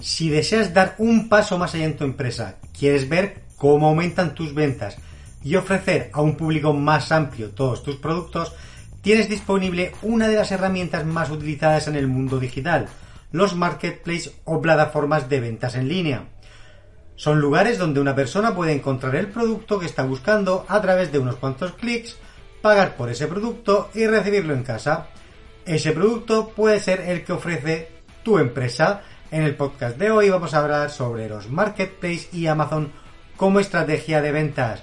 Si deseas dar un paso más allá en tu empresa, quieres ver cómo aumentan tus ventas y ofrecer a un público más amplio todos tus productos, tienes disponible una de las herramientas más utilizadas en el mundo digital, los marketplaces o plataformas de ventas en línea. Son lugares donde una persona puede encontrar el producto que está buscando a través de unos cuantos clics, pagar por ese producto y recibirlo en casa. Ese producto puede ser el que ofrece tu empresa. En el podcast de hoy vamos a hablar sobre los marketplaces y Amazon como estrategia de ventas.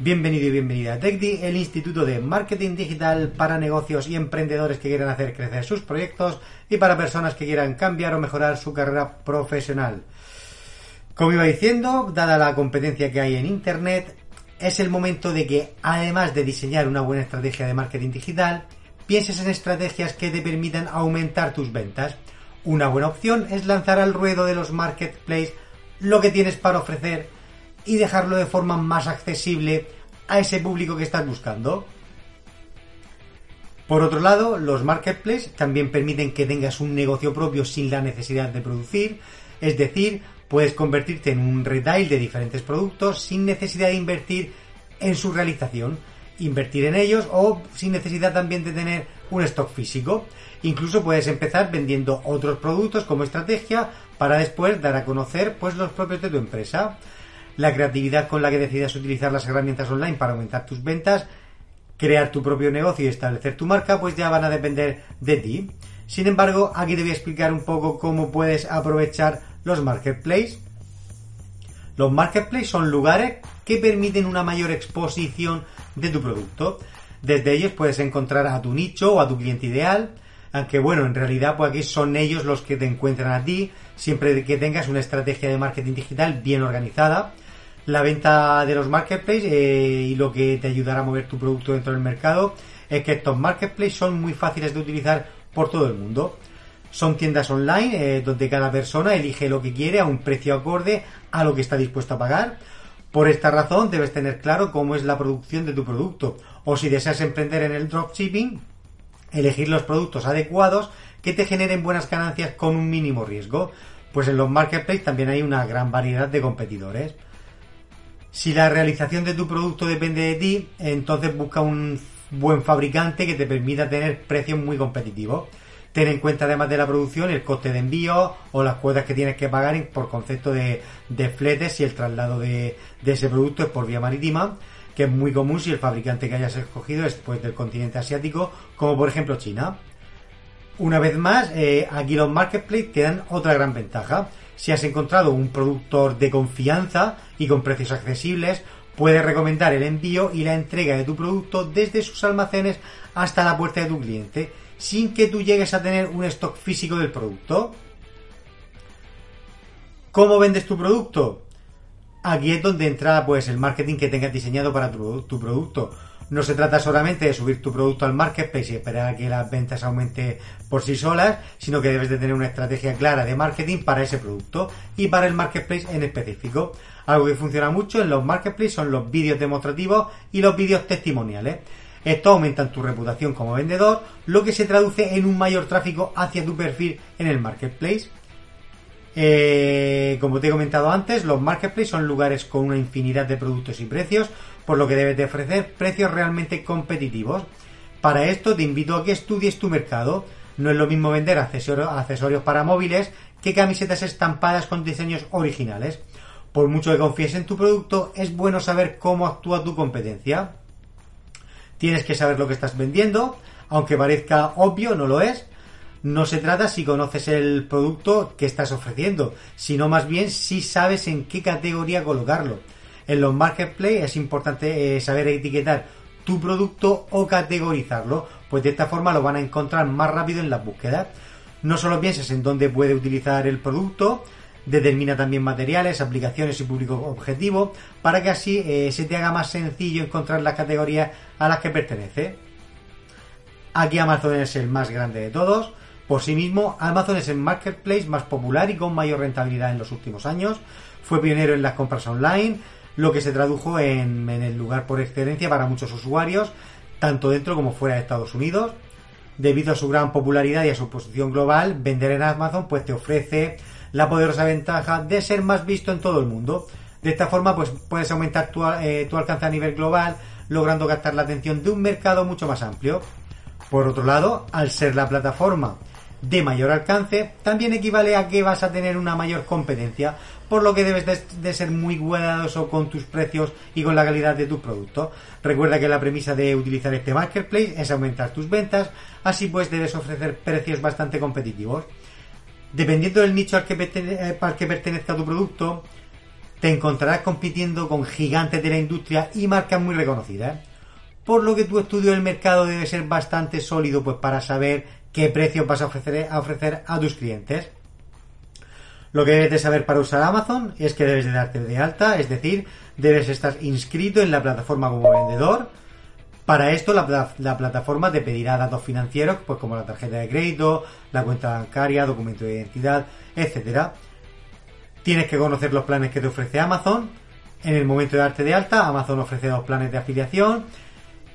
Bienvenido y bienvenida a TechDi, el Instituto de Marketing Digital para negocios y emprendedores que quieran hacer crecer sus proyectos y para personas que quieran cambiar o mejorar su carrera profesional. Como iba diciendo, dada la competencia que hay en Internet, es el momento de que, además de diseñar una buena estrategia de marketing digital, pienses en estrategias que te permitan aumentar tus ventas. Una buena opción es lanzar al ruedo de los marketplaces lo que tienes para ofrecer y dejarlo de forma más accesible a ese público que estás buscando. Por otro lado, los marketplaces también permiten que tengas un negocio propio sin la necesidad de producir, es decir, puedes convertirte en un retail de diferentes productos sin necesidad de invertir en su realización, invertir en ellos o sin necesidad también de tener un stock físico. Incluso puedes empezar vendiendo otros productos como estrategia para después dar a conocer pues los propios de tu empresa la creatividad con la que decidas utilizar las herramientas online para aumentar tus ventas, crear tu propio negocio y establecer tu marca, pues ya van a depender de ti. Sin embargo, aquí te voy a explicar un poco cómo puedes aprovechar los marketplaces. Los marketplaces son lugares que permiten una mayor exposición de tu producto. Desde ellos puedes encontrar a tu nicho o a tu cliente ideal, aunque bueno, en realidad pues aquí son ellos los que te encuentran a ti, siempre que tengas una estrategia de marketing digital bien organizada la venta de los marketplaces eh, y lo que te ayudará a mover tu producto dentro del mercado es que estos marketplaces son muy fáciles de utilizar por todo el mundo. Son tiendas online eh, donde cada persona elige lo que quiere a un precio acorde a lo que está dispuesto a pagar. Por esta razón debes tener claro cómo es la producción de tu producto o si deseas emprender en el dropshipping, elegir los productos adecuados que te generen buenas ganancias con un mínimo riesgo. Pues en los marketplaces también hay una gran variedad de competidores. Si la realización de tu producto depende de ti, entonces busca un buen fabricante que te permita tener precios muy competitivos. Ten en cuenta además de la producción el coste de envío o las cuotas que tienes que pagar por concepto de, fletes si el traslado de, ese producto es por vía marítima, que es muy común si el fabricante que hayas escogido es pues, del continente asiático, como por ejemplo China. Una vez más, eh, aquí los marketplaces te dan otra gran ventaja si has encontrado un productor de confianza y con precios accesibles, puedes recomendar el envío y la entrega de tu producto desde sus almacenes hasta la puerta de tu cliente, sin que tú llegues a tener un stock físico del producto. ¿Cómo vendes tu producto? Aquí es donde entra pues el marketing que tengas diseñado para tu, producto. No se trata solamente de subir tu producto al marketplace y esperar a que las ventas aumente por sí solas, sino que debes de tener una estrategia clara de marketing para ese producto y para el marketplace en específico. Algo que funciona mucho en los marketplaces son los vídeos demostrativos y los vídeos testimoniales. Esto aumenta tu reputación como vendedor, lo que se traduce en un mayor tráfico hacia tu perfil en el marketplace. Eh, como te he comentado antes, los marketplaces son lugares con una infinidad de productos y precios, por lo que debes de ofrecer precios realmente competitivos. Para esto te invito a que estudies tu mercado. No es lo mismo vender accesorios para móviles que camisetas estampadas con diseños originales. Por mucho que confíes en tu producto, es bueno saber cómo actúa tu competencia. Tienes que saber lo que estás vendiendo, aunque parezca obvio, no lo es no se trata si conoces el producto que estás ofreciendo, sino más bien si sabes en qué categoría colocarlo. En los marketplaces es importante eh, saber etiquetar tu producto o categorizarlo, pues de esta forma lo van a encontrar más rápido en las búsquedas. No solo pienses en dónde puede utilizar el producto, determina también materiales, aplicaciones y público objetivo, para que así eh, se te haga más sencillo encontrar las categorías a las que pertenece. Aquí Amazon es el más grande de todos, por sí mismo, Amazon es el marketplace más popular y con mayor rentabilidad en los últimos años. Fue pionero en las compras online, lo que se tradujo en, el lugar por excelencia para muchos usuarios, tanto dentro como fuera de Estados Unidos. Debido a su gran popularidad y a su posición global, vender en Amazon pues te ofrece la poderosa ventaja de ser más visto en todo el mundo. De esta forma, pues puedes aumentar tu, eh, tu alcance a nivel global, logrando captar la atención de un mercado mucho más amplio. Por otro lado, al ser la plataforma de mayor alcance, también equivale a que vas a tener una mayor competencia, por lo que debes de, ser muy cuidadoso con tus precios y con la calidad de tus productos. Recuerda que la premisa de utilizar este marketplace es aumentar tus ventas, así pues debes ofrecer precios bastante competitivos. Dependiendo del nicho al que, eh, que pertenezca tu producto, te encontrarás compitiendo con gigantes de la industria y marcas muy reconocidas. Por lo que tu estudio del mercado debe ser bastante sólido pues para saber qué precios vas a ofrecer, a ofrecer a tus clientes. Lo que debes de saber para usar Amazon es que debes de darte de alta, es decir, debes estar inscrito en la plataforma como vendedor. Para esto la, la, plataforma te pedirá datos financieros, pues como la tarjeta de crédito, la cuenta bancaria, documento de identidad, etcétera. Tienes que conocer los planes que te ofrece Amazon. En el momento de darte de alta, Amazon ofrece dos planes de afiliación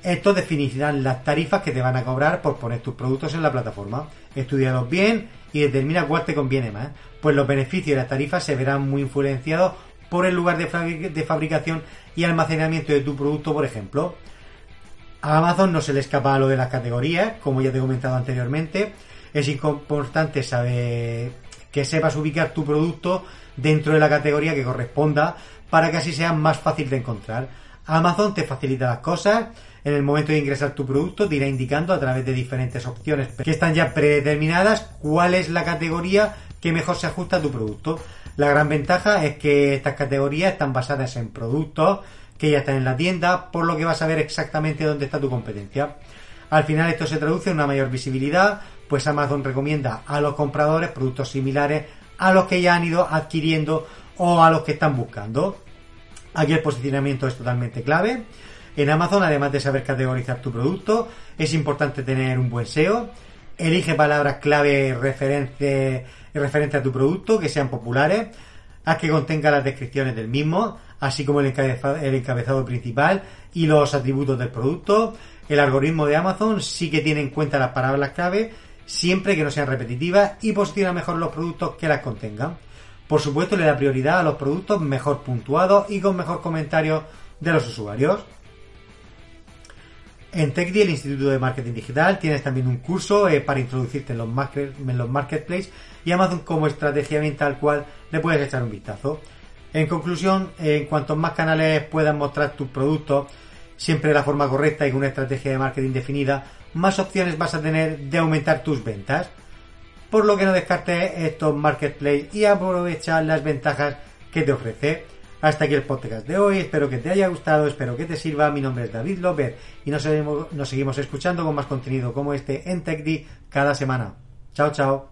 estos definirán las tarifas que te van a cobrar por poner tus productos en la plataforma. Estudialos bien y determina cuál te conviene más, pues los beneficios y las tarifas se verán muy influenciados por el lugar de, fabricación y almacenamiento de tu producto, por ejemplo. A Amazon no se le escapa lo de las categorías, como ya te he comentado anteriormente. Es importante saber que sepas ubicar tu producto dentro de la categoría que corresponda para que así sea más fácil de encontrar. Amazon te facilita las cosas en el momento de ingresar tu producto te irá indicando a través de diferentes opciones que están ya predeterminadas cuál es la categoría que mejor se ajusta a tu producto. La gran ventaja es que estas categorías están basadas en productos que ya están en la tienda, por lo que vas a ver exactamente dónde está tu competencia. Al final esto se traduce en una mayor visibilidad, pues Amazon recomienda a los compradores productos similares a los que ya han ido adquiriendo o a los que están buscando. Aquí el posicionamiento es totalmente clave. En Amazon, además de saber categorizar tu producto, es importante tener un buen SEO. Elige palabras clave referentes referente a tu producto que sean populares. Haz que contenga las descripciones del mismo, así como el encabezado, principal y los atributos del producto. El algoritmo de Amazon sí que tiene en cuenta las palabras clave, siempre que no sean repetitivas y posiciona mejor los productos que las contengan. Por supuesto, le da prioridad a los productos mejor puntuados y con mejor comentario de los usuarios. En TechDi, el Instituto de Marketing Digital, tienes también un curso eh, para introducirte en los, market, marketplaces y Amazon como estrategia al cual le puedes echar un vistazo. En conclusión, en cuanto más canales puedas mostrar tus productos, siempre de la forma correcta y con una estrategia de marketing definida, más opciones vas a tener de aumentar tus ventas. Por lo que no descartes estos marketplaces y aprovecha las ventajas que te ofrece. Hasta aquí el podcast de hoy, espero que te haya gustado, espero que te sirva. Mi nombre es David López y nos, nos seguimos escuchando con más contenido como este en TechD cada semana. Chao, chao.